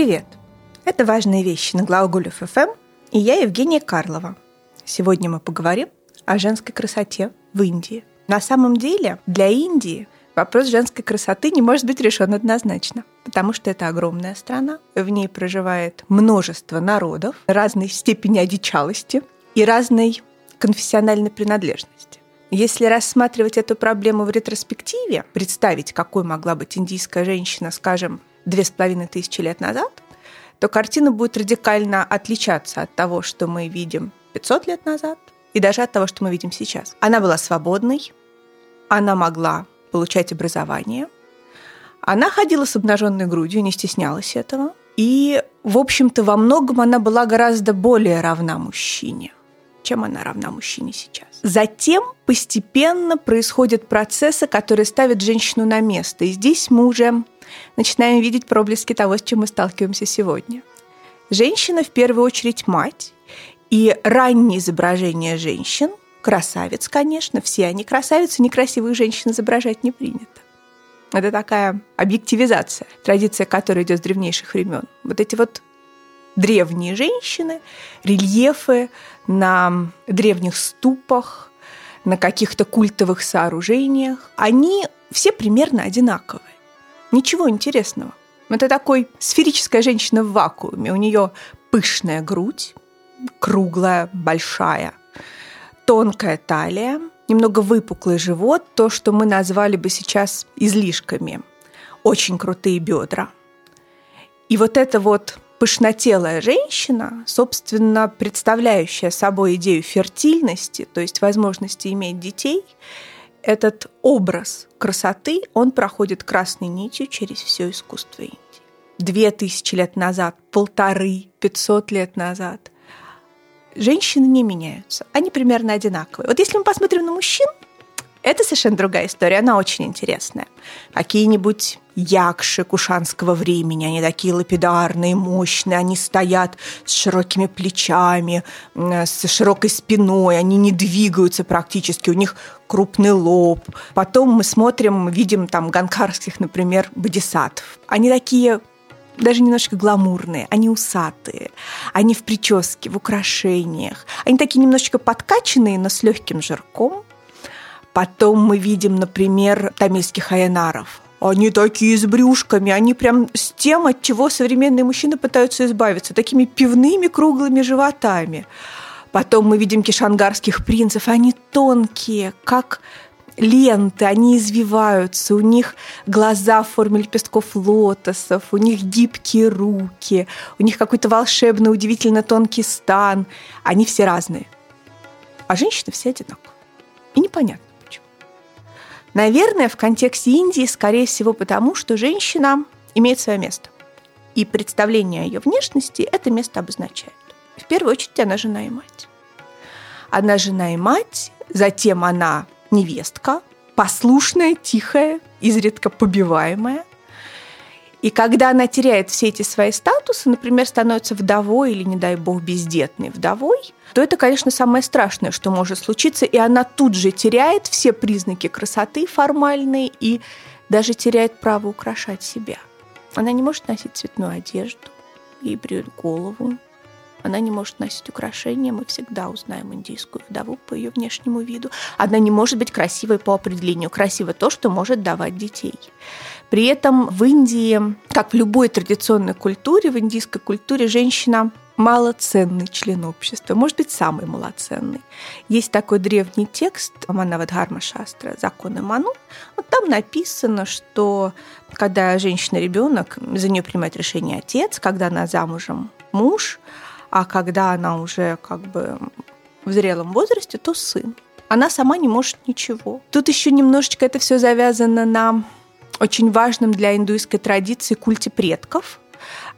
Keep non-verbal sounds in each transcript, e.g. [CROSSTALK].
Привет! Это «Важные вещи» на Глаголев ФМ, и я Евгения Карлова. Сегодня мы поговорим о женской красоте в Индии. На самом деле для Индии вопрос женской красоты не может быть решен однозначно, потому что это огромная страна, в ней проживает множество народов разной степени одичалости и разной конфессиональной принадлежности. Если рассматривать эту проблему в ретроспективе, представить, какой могла быть индийская женщина, скажем, две с половиной тысячи лет назад, то картина будет радикально отличаться от того, что мы видим 500 лет назад, и даже от того, что мы видим сейчас. Она была свободной, она могла получать образование, она ходила с обнаженной грудью, не стеснялась этого, и, в общем-то, во многом она была гораздо более равна мужчине, чем она равна мужчине сейчас. Затем постепенно происходят процессы, которые ставят женщину на место. И здесь мы уже начинаем видеть проблески того, с чем мы сталкиваемся сегодня. Женщина в первую очередь мать, и ранние изображения женщин, красавиц, конечно, все они красавицы, некрасивых женщин изображать не принято. Это такая объективизация, традиция, которая идет с древнейших времен. Вот эти вот древние женщины, рельефы на древних ступах, на каких-то культовых сооружениях, они все примерно одинаковые. Ничего интересного. Это такой сферическая женщина в вакууме. У нее пышная грудь, круглая, большая, тонкая талия, немного выпуклый живот, то, что мы назвали бы сейчас излишками, очень крутые бедра. И вот эта вот пышнотелая женщина, собственно, представляющая собой идею фертильности, то есть возможности иметь детей, этот образ красоты, он проходит красной нитью через все искусство Индии. Две тысячи лет назад, полторы, пятьсот лет назад женщины не меняются. Они примерно одинаковые. Вот если мы посмотрим на мужчин, это совершенно другая история, она очень интересная. Какие-нибудь якши кушанского времени, они такие лапидарные, мощные, они стоят с широкими плечами, с широкой спиной, они не двигаются практически, у них крупный лоб. Потом мы смотрим, видим там ганкарских, например, бодисатов. Они такие даже немножко гламурные, они усатые, они в прическе, в украшениях. Они такие немножечко подкачанные, но с легким жирком. Потом мы видим, например, тамильских аянаров. Они такие с брюшками, они прям с тем, от чего современные мужчины пытаются избавиться, такими пивными круглыми животами. Потом мы видим кишангарских принцев, они тонкие, как ленты, они извиваются, у них глаза в форме лепестков лотосов, у них гибкие руки, у них какой-то волшебный, удивительно тонкий стан. Они все разные. А женщины все одинаковые. И непонятно. Наверное, в контексте Индии, скорее всего, потому что женщина имеет свое место. И представление о ее внешности это место обозначает. В первую очередь она жена и мать. Она жена и мать, затем она невестка, послушная, тихая, изредка побиваемая. И когда она теряет все эти свои статусы, например, становится вдовой или, не дай бог, бездетной вдовой, то это, конечно, самое страшное, что может случиться, и она тут же теряет все признаки красоты формальные и даже теряет право украшать себя. Она не может носить цветную одежду, ей бреют голову, она не может носить украшения, мы всегда узнаем индийскую вдову по ее внешнему виду. Она не может быть красивой по определению. Красиво то, что может давать детей. При этом в Индии, как в любой традиционной культуре, в индийской культуре женщина малоценный член общества, может быть, самый малоценный. Есть такой древний текст Манавадхарма Шастра «Законы Ману». Вот там написано, что когда женщина-ребенок, за нее принимает решение отец, когда она замужем муж, а когда она уже как бы в зрелом возрасте, то сын. Она сама не может ничего. Тут еще немножечко это все завязано на очень важном для индуистской традиции культе предков.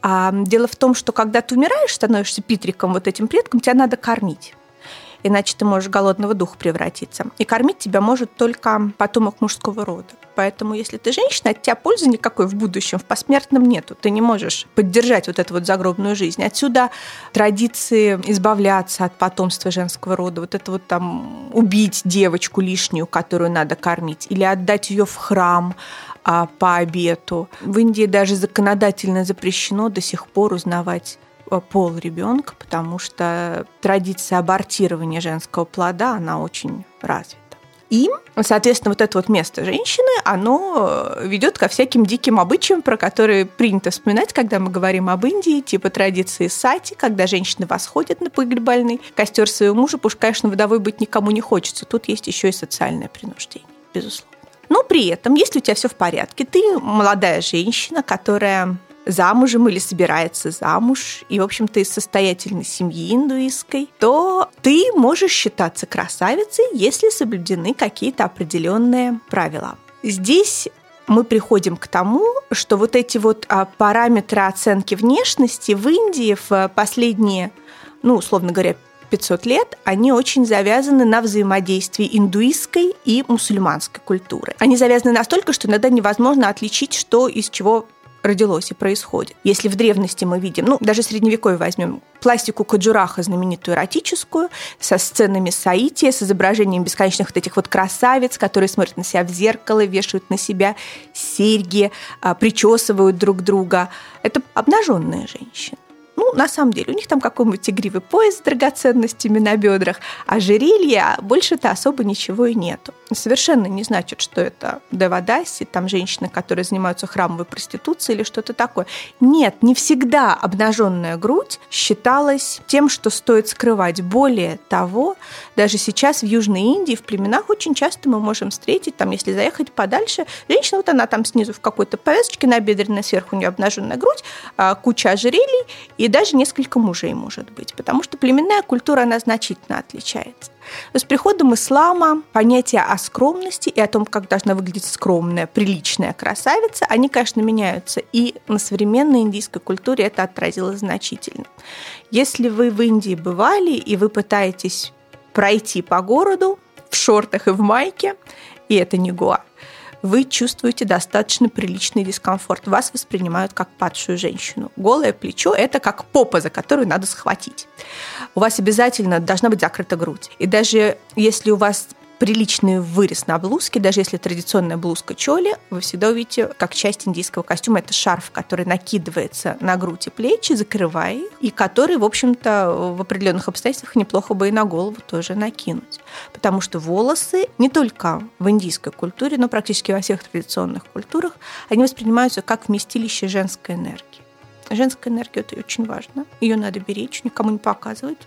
А, дело в том, что когда ты умираешь, становишься питриком, вот этим предком, тебя надо кормить иначе ты можешь голодного духа превратиться. И кормить тебя может только потомок мужского рода. Поэтому, если ты женщина, от тебя пользы никакой в будущем, в посмертном нету. Ты не можешь поддержать вот эту вот загробную жизнь. Отсюда традиции избавляться от потомства женского рода. Вот это вот там убить девочку лишнюю, которую надо кормить, или отдать ее в храм, а, по обету. В Индии даже законодательно запрещено до сих пор узнавать а, пол ребенка, потому что традиция абортирования женского плода, она очень развита. И, соответственно, вот это вот место женщины, оно э, ведет ко всяким диким обычаям, про которые принято вспоминать, когда мы говорим об Индии, типа традиции сати, когда женщины восходят на погребальный костер своего мужа, потому что, конечно, вдовой быть никому не хочется. Тут есть еще и социальное принуждение, безусловно. Но при этом, если у тебя все в порядке, ты молодая женщина, которая замужем или собирается замуж, и, в общем-то, из состоятельной семьи индуистской, то ты можешь считаться красавицей, если соблюдены какие-то определенные правила. Здесь мы приходим к тому, что вот эти вот а, параметры оценки внешности в Индии в последние, ну, условно говоря, 500 лет, они очень завязаны на взаимодействии индуистской и мусульманской культуры. Они завязаны настолько, что иногда невозможно отличить, что из чего родилось и происходит. Если в древности мы видим, ну, даже средневековье возьмем, пластику Каджураха, знаменитую эротическую, со сценами Саития, с изображением бесконечных вот этих вот красавиц, которые смотрят на себя в зеркало, вешают на себя серьги, а, причесывают друг друга. Это обнаженные женщины. Ну, на самом деле, у них там какой-нибудь игривый пояс с драгоценностями на бедрах, а жерелья больше-то особо ничего и нету. Совершенно не значит, что это Девадаси, там женщины, которые занимаются храмовой проституцией или что-то такое. Нет, не всегда обнаженная грудь считалась тем, что стоит скрывать. Более того, даже сейчас в Южной Индии, в племенах очень часто мы можем встретить, там, если заехать подальше, женщина, вот она там снизу в какой-то повязочке набедренной, сверху у нее обнаженная грудь, а, куча ожерелий и даже несколько мужей может быть, потому что племенная культура, она значительно отличается. Но с приходом ислама понятия о скромности и о том, как должна выглядеть скромная, приличная красавица, они, конечно, меняются. И на современной индийской культуре это отразилось значительно. Если вы в Индии бывали и вы пытаетесь пройти по городу в шортах и в майке, и это не Гоа, вы чувствуете достаточно приличный дискомфорт. Вас воспринимают как падшую женщину. Голое плечо – это как попа, за которую надо схватить. У вас обязательно должна быть закрыта грудь. И даже если у вас приличный вырез на блузке, даже если традиционная блузка чоли, вы всегда увидите, как часть индийского костюма, это шарф, который накидывается на грудь и плечи, закрывая их, и который, в общем-то, в определенных обстоятельствах неплохо бы и на голову тоже накинуть. Потому что волосы не только в индийской культуре, но практически во всех традиционных культурах, они воспринимаются как вместилище женской энергии. Женская энергия – это очень важно. Ее надо беречь, никому не показывать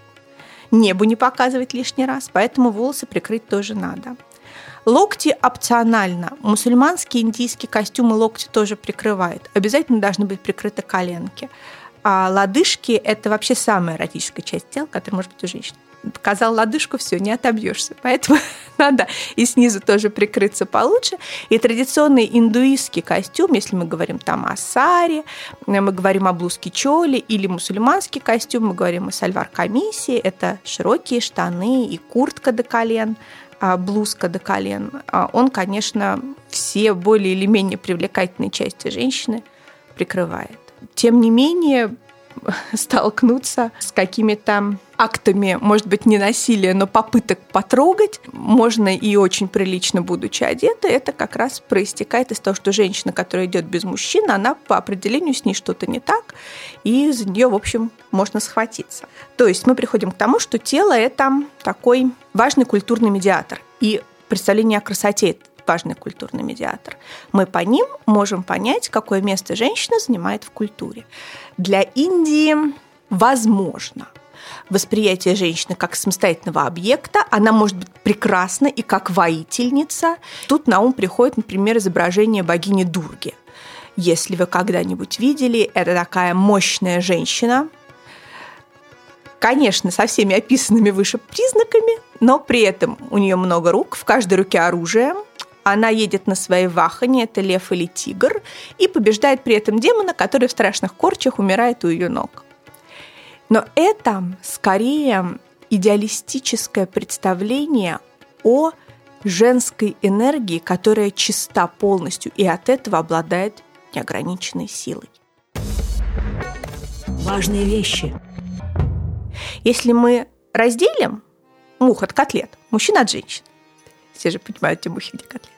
небу не показывать лишний раз, поэтому волосы прикрыть тоже надо. Локти опционально. Мусульманские индийские костюмы локти тоже прикрывают. Обязательно должны быть прикрыты коленки. А лодыжки – это вообще самая эротическая часть тела, которая может быть у женщин показал лодыжку, все, не отобьешься. Поэтому [LAUGHS] надо и снизу тоже прикрыться получше. И традиционный индуистский костюм, если мы говорим там о саре, мы говорим о блузке чоли или мусульманский костюм, мы говорим о сальвар комиссии, это широкие штаны и куртка до колен, а блузка до колен. А он, конечно, все более или менее привлекательные части женщины прикрывает. Тем не менее, [LAUGHS] столкнуться с какими-то актами, может быть, не насилия, но попыток потрогать, можно и очень прилично, будучи одетой, это как раз проистекает из того, что женщина, которая идет без мужчины, она по определению с ней что-то не так, и за нее, в общем, можно схватиться. То есть мы приходим к тому, что тело – это такой важный культурный медиатор. И представление о красоте важный культурный медиатор. Мы по ним можем понять, какое место женщина занимает в культуре. Для Индии возможно восприятие женщины как самостоятельного объекта. Она может быть прекрасна и как воительница. Тут на ум приходит, например, изображение богини Дурги. Если вы когда-нибудь видели, это такая мощная женщина, конечно, со всеми описанными выше признаками, но при этом у нее много рук, в каждой руке оружие, она едет на своей вахане, это лев или тигр, и побеждает при этом демона, который в страшных корчах умирает у ее ног. Но это скорее идеалистическое представление о женской энергии, которая чиста полностью и от этого обладает неограниченной силой. Важные вещи. Если мы разделим мух от котлет, мужчин от женщин, все же понимают, где мухи, где котлеты,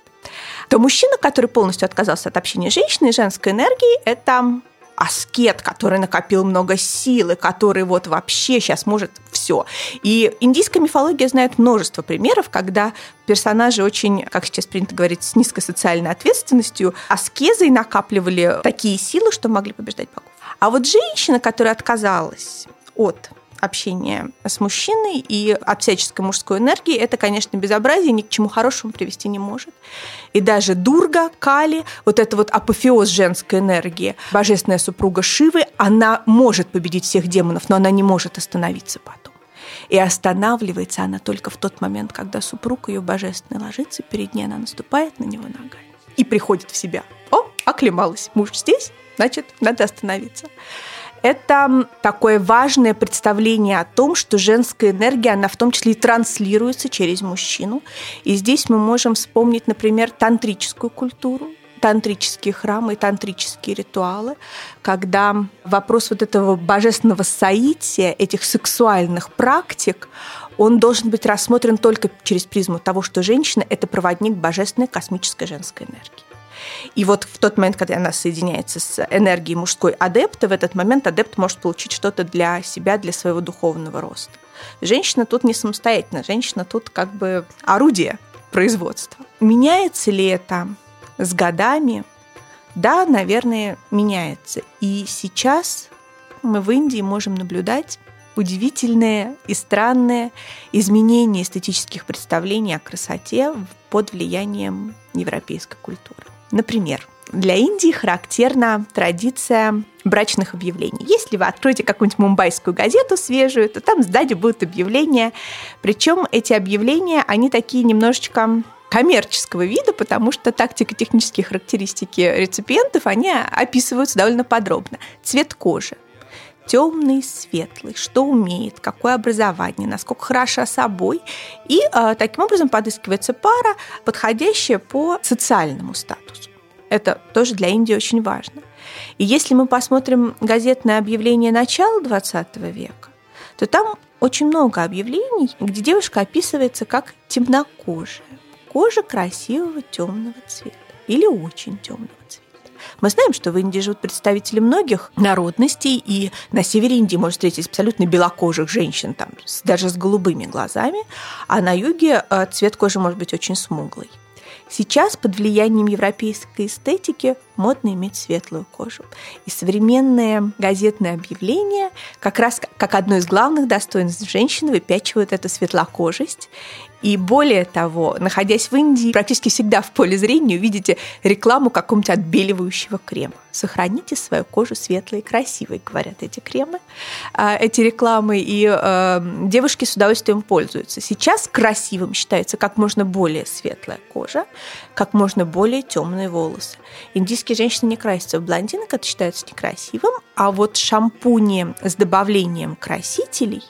то мужчина, который полностью отказался от общения с женщиной, женской энергии, это аскет, который накопил много силы, который вот вообще сейчас может все. И индийская мифология знает множество примеров, когда персонажи очень, как сейчас принято говорить, с низкой социальной ответственностью, аскезой накапливали такие силы, что могли побеждать богов. А вот женщина, которая отказалась от общения с мужчиной и от всяческой мужской энергии, это, конечно, безобразие, ни к чему хорошему привести не может. И даже Дурга, Кали, вот это вот апофеоз женской энергии, божественная супруга Шивы, она может победить всех демонов, но она не может остановиться потом. И останавливается она только в тот момент, когда супруг ее божественный ложится перед ней, она наступает на него ногами и приходит в себя. О, оклемалась, муж здесь, значит, надо остановиться это такое важное представление о том, что женская энергия, она в том числе и транслируется через мужчину. И здесь мы можем вспомнить, например, тантрическую культуру, тантрические храмы тантрические ритуалы, когда вопрос вот этого божественного соития, этих сексуальных практик, он должен быть рассмотрен только через призму того, что женщина – это проводник божественной космической женской энергии. И вот в тот момент, когда она соединяется с энергией мужской адепта, в этот момент адепт может получить что-то для себя, для своего духовного роста. Женщина тут не самостоятельна, женщина тут как бы орудие производства. Меняется ли это с годами? Да, наверное, меняется. И сейчас мы в Индии можем наблюдать удивительное и странное изменение эстетических представлений о красоте под влиянием европейской культуры. Например, для Индии характерна традиция брачных объявлений. Если вы откроете какую-нибудь мумбайскую газету свежую, то там сзади будут объявления. Причем эти объявления, они такие немножечко коммерческого вида, потому что тактико-технические характеристики реципиентов, они описываются довольно подробно. Цвет кожи, темный, светлый, что умеет, какое образование, насколько хороша собой. И э, таким образом подыскивается пара, подходящая по социальному статусу. Это тоже для Индии очень важно. И если мы посмотрим газетное объявление начала XX века, то там очень много объявлений, где девушка описывается как темнокожая. Кожа красивого темного цвета или очень темного. Мы знаем, что в Индии живут представители многих народностей, и на севере Индии можно встретить абсолютно белокожих женщин, там, даже с голубыми глазами, а на юге э, цвет кожи может быть очень смуглый. Сейчас под влиянием европейской эстетики модно иметь светлую кожу. И современные газетные объявления как раз как одно из главных достоинств женщины выпячивают эту светлокожесть и более того, находясь в Индии, практически всегда в поле зрения увидите рекламу какого-нибудь отбеливающего крема. Сохраните свою кожу светлой и красивой, говорят эти кремы, а, эти рекламы, и э, девушки с удовольствием пользуются. Сейчас красивым считается как можно более светлая кожа, как можно более темные волосы. Индийские женщины не красятся в блондинок, это считается некрасивым, а вот шампуни с добавлением красителей,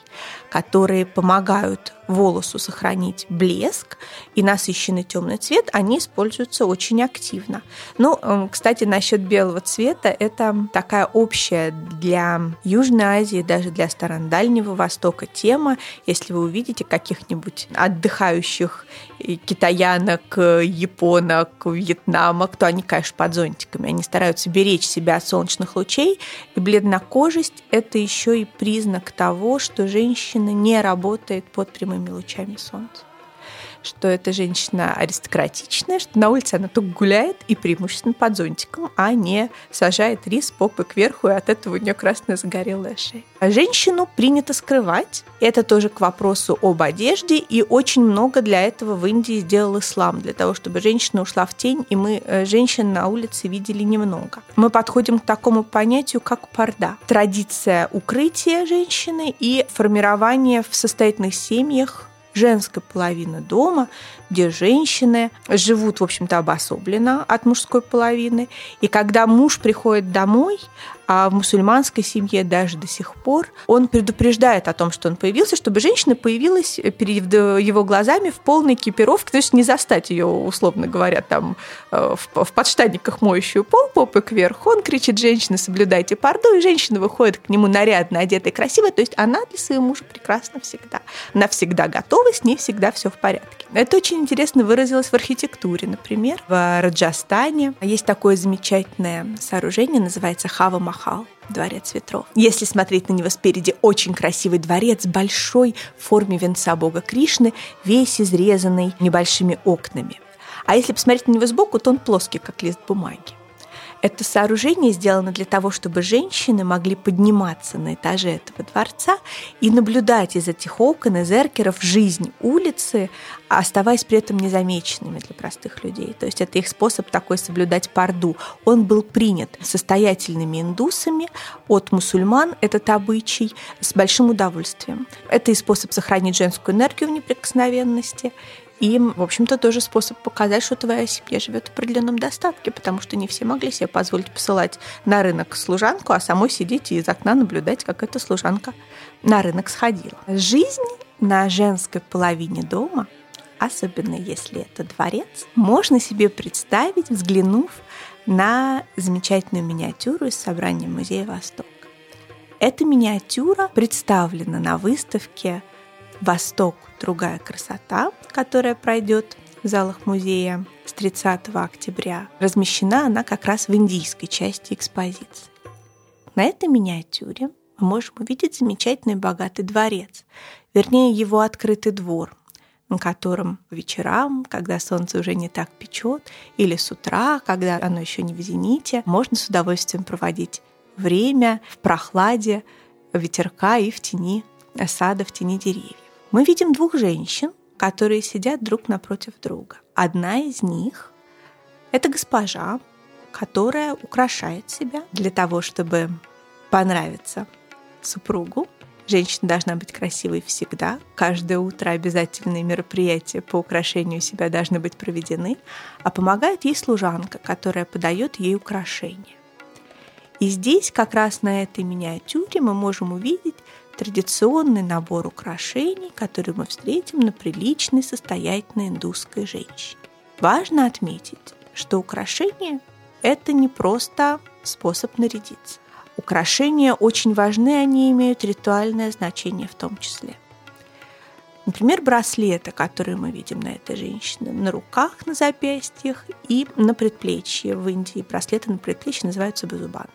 которые помогают волосу сохранить блеск и насыщенный темный цвет, они используются очень активно. Ну, эм, кстати, насчет белого цвета, это такая общая для Южной Азии, даже для стран Дальнего Востока тема. Если вы увидите каких-нибудь отдыхающих китаянок, японок, вьетнамок, то они, конечно, под зонтиками. Они стараются беречь себя от солнечных лучей. И бледнокожесть – это еще и признак того, что женщина не работает под прямым прямыми лучами солнца что эта женщина аристократичная, что на улице она только гуляет и преимущественно под зонтиком, а не сажает рис попы кверху, и от этого у нее красная загорелая шея. А женщину принято скрывать. Это тоже к вопросу об одежде, и очень много для этого в Индии сделал ислам, для того, чтобы женщина ушла в тень, и мы э, женщин на улице видели немного. Мы подходим к такому понятию, как парда. Традиция укрытия женщины и формирование в состоятельных семьях женской половины дома, где женщины живут, в общем-то, обособленно от мужской половины. И когда муж приходит домой, а в мусульманской семье даже до сих пор, он предупреждает о том, что он появился, чтобы женщина появилась перед его глазами в полной экипировке, то есть не застать ее, условно говоря, там э, в, подштанниках моющую пол, попы кверху. Он кричит, женщина, соблюдайте парду, и женщина выходит к нему нарядно, одетая, красивая, то есть она для своего мужа прекрасна всегда. Она всегда готова, с ней всегда все в порядке. Это очень очень интересно выразилось в архитектуре. Например, в Раджастане есть такое замечательное сооружение, называется Хава Махал. Дворец ветров. Если смотреть на него спереди, очень красивый дворец, большой, в форме венца бога Кришны, весь изрезанный небольшими окнами. А если посмотреть на него сбоку, то он плоский, как лист бумаги. Это сооружение сделано для того, чтобы женщины могли подниматься на этаже этого дворца и наблюдать из этих окон, из эркеров жизнь улицы, оставаясь при этом незамеченными для простых людей. То есть это их способ такой соблюдать парду. Он был принят состоятельными индусами от мусульман, этот обычай, с большим удовольствием. Это и способ сохранить женскую энергию в неприкосновенности, и, в общем-то, тоже способ показать, что твоя семья живет в определенном достатке, потому что не все могли себе позволить посылать на рынок служанку, а самой сидеть и из окна наблюдать, как эта служанка на рынок сходила. Жизнь на женской половине дома, особенно если это дворец, можно себе представить, взглянув на замечательную миниатюру из собрания Музея Восток. Эта миниатюра представлена на выставке «Восток. Другая красота», которая пройдет в залах музея с 30 октября. Размещена она как раз в индийской части экспозиции. На этой миниатюре мы можем увидеть замечательный богатый дворец, вернее его открытый двор, на котором вечерам, когда солнце уже не так печет, или с утра, когда оно еще не в зените, можно с удовольствием проводить время в прохладе ветерка и в тени сада, в тени деревьев мы видим двух женщин, которые сидят друг напротив друга. Одна из них – это госпожа, которая украшает себя для того, чтобы понравиться супругу. Женщина должна быть красивой всегда. Каждое утро обязательные мероприятия по украшению себя должны быть проведены. А помогает ей служанка, которая подает ей украшения. И здесь, как раз на этой миниатюре, мы можем увидеть традиционный набор украшений, который мы встретим на приличной состоятельной индусской женщине. Важно отметить, что украшения – это не просто способ нарядиться. Украшения очень важны, они имеют ритуальное значение в том числе. Например, браслеты, которые мы видим на этой женщине, на руках, на запястьях и на предплечье. В Индии браслеты на предплечье называются базубан.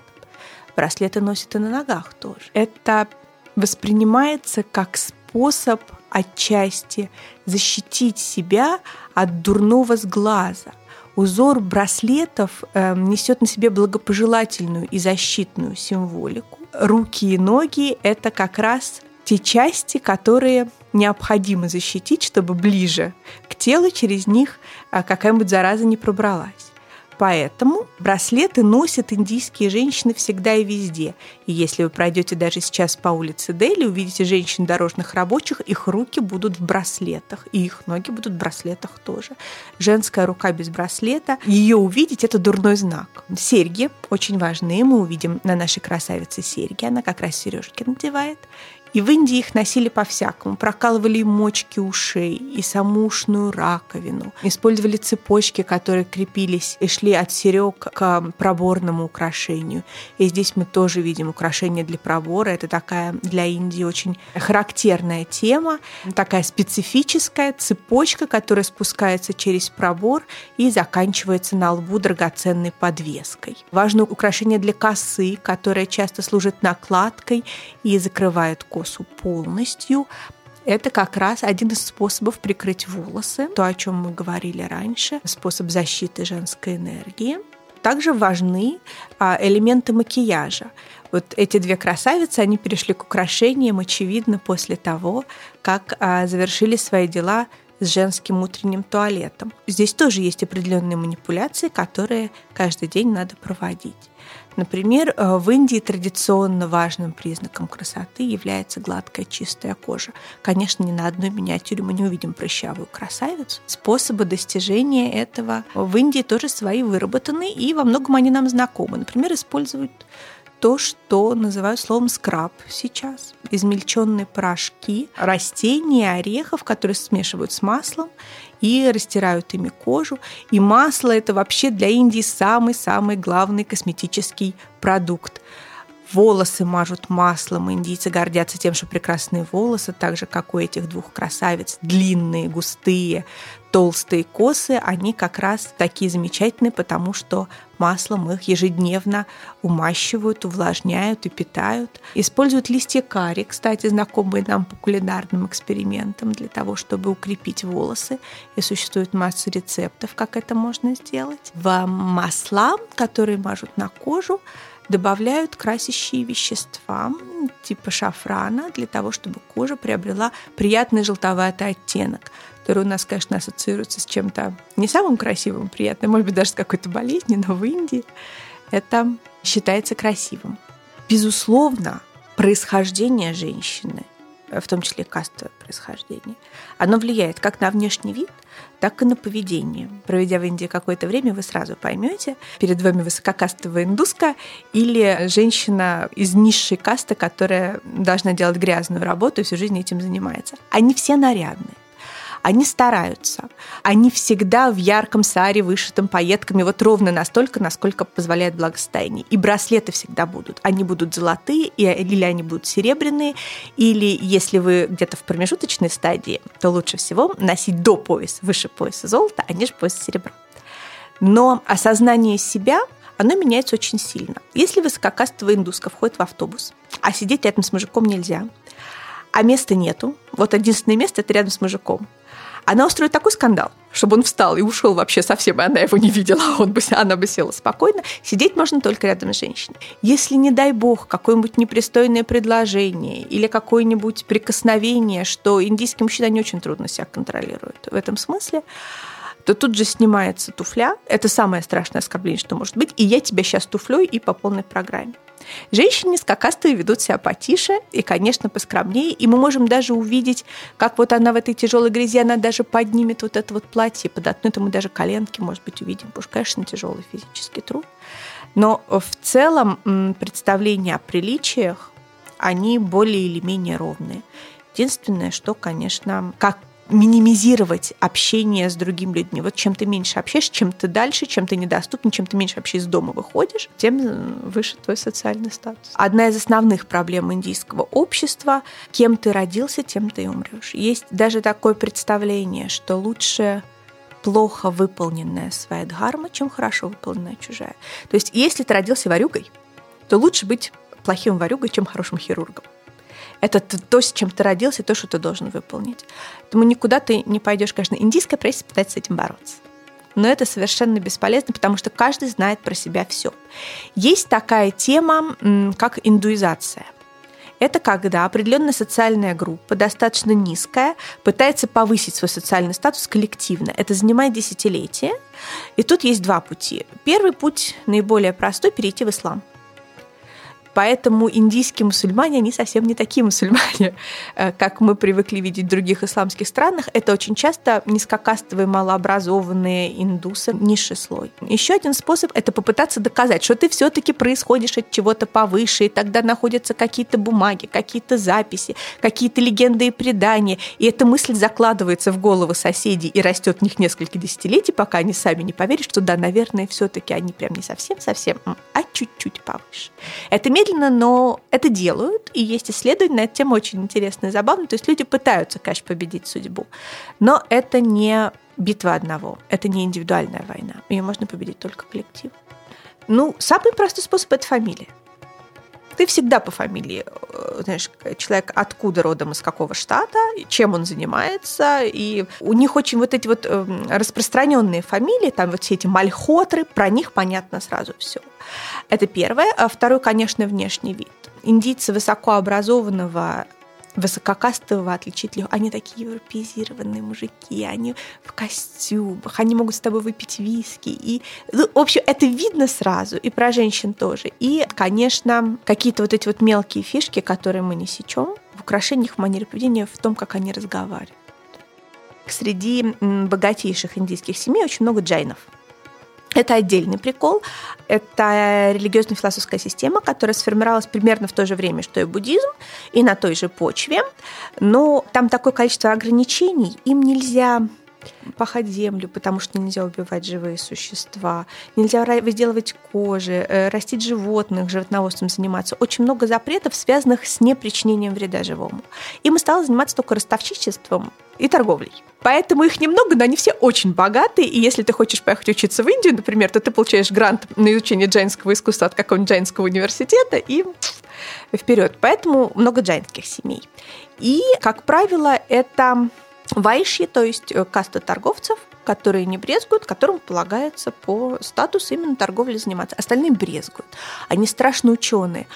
Браслеты носят и на ногах тоже. Это воспринимается как способ отчасти защитить себя от дурного сглаза. Узор браслетов э, несет на себе благопожелательную и защитную символику. Руки и ноги – это как раз те части, которые необходимо защитить, чтобы ближе к телу через них э, какая-нибудь зараза не пробралась. Поэтому браслеты носят индийские женщины всегда и везде. И если вы пройдете даже сейчас по улице Дели, увидите женщин дорожных рабочих, их руки будут в браслетах, и их ноги будут в браслетах тоже. Женская рука без браслета, ее увидеть – это дурной знак. Серьги очень важные, мы увидим на нашей красавице серьги, она как раз сережки надевает. И в Индии их носили по-всякому. Прокалывали мочки ушей, и саму ушную раковину. Использовали цепочки, которые крепились и шли от серег к проборному украшению. И здесь мы тоже видим украшение для пробора. Это такая для Индии очень характерная тема, такая специфическая цепочка, которая спускается через пробор и заканчивается на лбу драгоценной подвеской. Важно украшение для косы, которое часто служит накладкой и закрывает косу волосу полностью. Это как раз один из способов прикрыть волосы, то, о чем мы говорили раньше, способ защиты женской энергии. Также важны а, элементы макияжа. Вот эти две красавицы, они перешли к украшениям, очевидно, после того, как а, завершили свои дела с женским утренним туалетом. Здесь тоже есть определенные манипуляции, которые каждый день надо проводить. Например, э, в Индии традиционно важным признаком красоты является гладкая чистая кожа. Конечно, ни на одной миниатюре мы не увидим прыщавую красавицу. Способы достижения этого в Индии тоже свои выработаны, и во многом они нам знакомы. Например, используют то, что называют словом скраб сейчас. Измельченные порошки растений, орехов, которые смешивают с маслом и растирают ими кожу. И масло – это вообще для Индии самый-самый главный косметический продукт. волосы мажут маслом. Индийцы гордятся тем, что прекрасные волосы, так же, как у этих двух красавиц, длинные, густые, толстые косы, они как раз такие замечательные, потому что маслом их ежедневно умащивают, увлажняют и питают. Используют листья карри, кстати, знакомые нам по кулинарным экспериментам, для того, чтобы укрепить волосы. И существует масса рецептов, как это можно сделать. В масла, которые мажут на кожу, добавляют красящие вещества типа шафрана для того, чтобы кожа приобрела приятный желтоватый оттенок, который у нас, конечно, ассоциируется с чем-то не самым красивым, приятным, может быть, даже с какой-то болезнью, но в Индии это считается красивым. Безусловно, происхождение женщины в том числе кастовое происхождение, оно влияет как на внешний вид, так и на поведение. Проведя в Индии какое-то время, вы сразу поймете, перед вами высококастовая индуска или женщина из низшей касты, которая должна делать грязную работу и всю жизнь этим занимается. Они все нарядные они стараются. Они всегда в ярком саре, вышитом пайетками, вот ровно настолько, насколько позволяет благосостояние. И браслеты всегда будут. Они будут золотые, или они будут серебряные, или если вы где-то в промежуточной стадии, то лучше всего носить до пояса, выше пояса золота, а ниже пояса серебра. Но осознание себя оно меняется очень сильно. Если высококастовая индуска входит в автобус, а сидеть рядом с мужиком нельзя, а места нету, вот единственное место – это рядом с мужиком, она устроит такой скандал, чтобы он встал и ушел вообще совсем, и она его не видела, [LAUGHS] он бы, она бы села спокойно. Сидеть можно только рядом с женщиной. Если, не дай бог, какое-нибудь непристойное предложение или какое-нибудь прикосновение, что индийские мужчины не очень трудно себя контролируют в этом смысле, то тут же снимается туфля. Это самое страшное оскорбление, что может быть. И я тебя сейчас туфлей и по полной программе. Женщины скакастые ведут себя потише и, конечно, поскромнее. И мы можем даже увидеть, как вот она в этой тяжелой грязи, она даже поднимет вот это вот платье, подотнет ему даже коленки, может быть, увидим. Потому что, конечно, тяжелый физический труд. Но в целом представления о приличиях, они более или менее ровные. Единственное, что, конечно, как минимизировать общение с другими людьми. Вот чем ты меньше общаешься, чем ты дальше, чем ты недоступен, чем ты меньше вообще из дома выходишь, тем э, выше твой социальный статус. Одна из основных проблем индийского общества – кем ты родился, тем ты и умрешь. Есть даже такое представление, что лучше плохо выполненная своя дхарма, чем хорошо выполненная чужая. То есть, если ты родился варюгой, то лучше быть плохим варюгой, чем хорошим хирургом. Это то, с чем ты родился, то, что ты должен выполнить. Поэтому никуда ты не пойдешь, конечно. Индийская пресса пытается с этим бороться. Но это совершенно бесполезно, потому что каждый знает про себя все. Есть такая тема, как индуизация. Это когда определенная социальная группа, достаточно низкая, пытается повысить свой социальный статус коллективно. Это занимает десятилетия. И тут есть два пути. Первый путь, наиболее простой, перейти в ислам – Поэтому индийские мусульмане, они совсем не такие мусульмане, [LAUGHS] э, как мы привыкли видеть в других исламских странах. Это очень часто низкокастовые, малообразованные индусы, низший слой. Еще один способ – это попытаться доказать, что ты все-таки происходишь от чего-то повыше, и тогда находятся какие-то бумаги, какие-то записи, какие-то легенды и предания. И эта мысль закладывается в головы соседей и растет в них несколько десятилетий, пока они сами не поверят, что да, наверное, все-таки они прям не совсем-совсем, а чуть-чуть повыше. Это медленно, но это делают, и есть исследования на эту очень интересные и забавные. То есть люди пытаются, конечно, победить судьбу, но это не битва одного, это не индивидуальная война. Ее можно победить только коллектив. Ну, самый простой способ – это фамилия. Ты всегда по фамилии э, знаешь, человек откуда родом, из какого штата, чем он занимается. И у них очень вот эти вот эм, распространенные фамилии, там вот все эти мальхотры, про них понятно сразу все. Это первое. А второе, конечно, внешний вид. Индийцы высокообразованного высококастового отличить легко. Они такие европеизированные мужики, они в костюмах, они могут с тобой выпить виски. И, ну, в общем, это видно сразу, и про женщин тоже. И, конечно, какие-то вот эти вот мелкие фишки, которые мы не сечем, в украшениях, в манере поведения, в том, как они разговаривают. Среди богатейших индийских семей очень много джайнов – это отдельный прикол. Это религиозно-философская система, которая сформировалась примерно в то же время, что и буддизм, и на той же почве. Но там такое количество ограничений, им нельзя пахать землю, потому что нельзя убивать живые существа, нельзя выделывать кожи, э, растить животных, животноводством заниматься. Очень много запретов, связанных с непричинением вреда живому. И мы стали заниматься только ростовщичеством и торговлей. Поэтому их немного, но они все очень богатые. И если ты хочешь поехать учиться в Индию, например, то ты получаешь грант на изучение джайнского искусства от какого-нибудь джайнского университета и вперед. Поэтому много джайнских семей. И, как правило, это вайши, то есть э, каста торговцев, которые не брезгуют, которым полагается по статусу именно торговли заниматься. Остальные брезгуют. Они страшно ученые.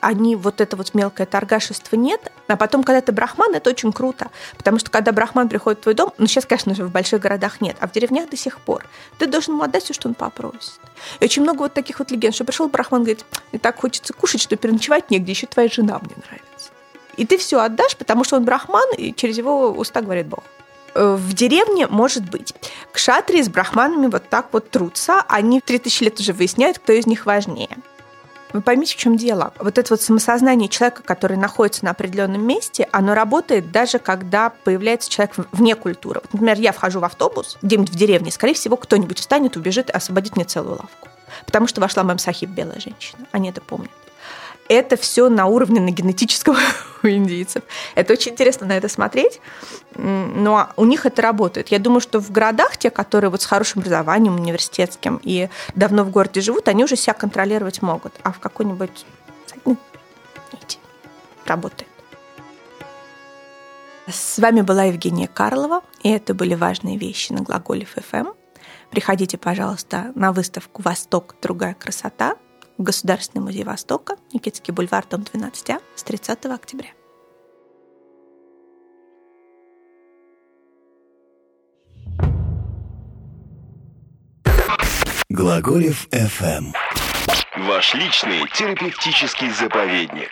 Они вот это вот мелкое торгашество нет. А потом, когда ты брахман, это очень круто. Потому что когда брахман приходит в твой дом, ну сейчас, конечно же, в больших городах нет, а в деревнях до сих пор, ты должен ему отдать все, что он попросит. И очень много вот таких вот легенд, что пришел брахман, говорит, и так хочется кушать, что переночевать негде, еще твоя жена мне нравится. И ты все отдашь, потому что он брахман, и через его уста говорит Бог. Э, в деревне может быть. Кшатрии с брахманами вот так вот трутся. Они 3000 лет уже выясняют, кто из них важнее. Вы поймите, в чем дело. Вот это вот самосознание человека, который находится на определенном месте, оно работает даже когда появляется человек вне культуры. Вот, например, я вхожу в автобус где-нибудь в деревне, скорее всего, кто-нибудь встанет, убежит и освободит мне целую лавку. Потому что вошла мам Сахиб, белая женщина. Они это помнят это все на уровне на генетическом [LAUGHS] у индийцев. Это очень интересно на это смотреть, но у них это работает. Я думаю, что в городах те, которые вот с хорошим образованием университетским и давно в городе живут, они уже себя контролировать могут, а в какой-нибудь работает. С вами была Евгения Карлова, и это были важные вещи на глаголе ФМ. Приходите, пожалуйста, на выставку «Восток. Другая красота» в Государственный музей Востока, Никитский бульвар, дом 12А, с 30 октября. Глаголев FM. Ваш личный терапевтический заповедник.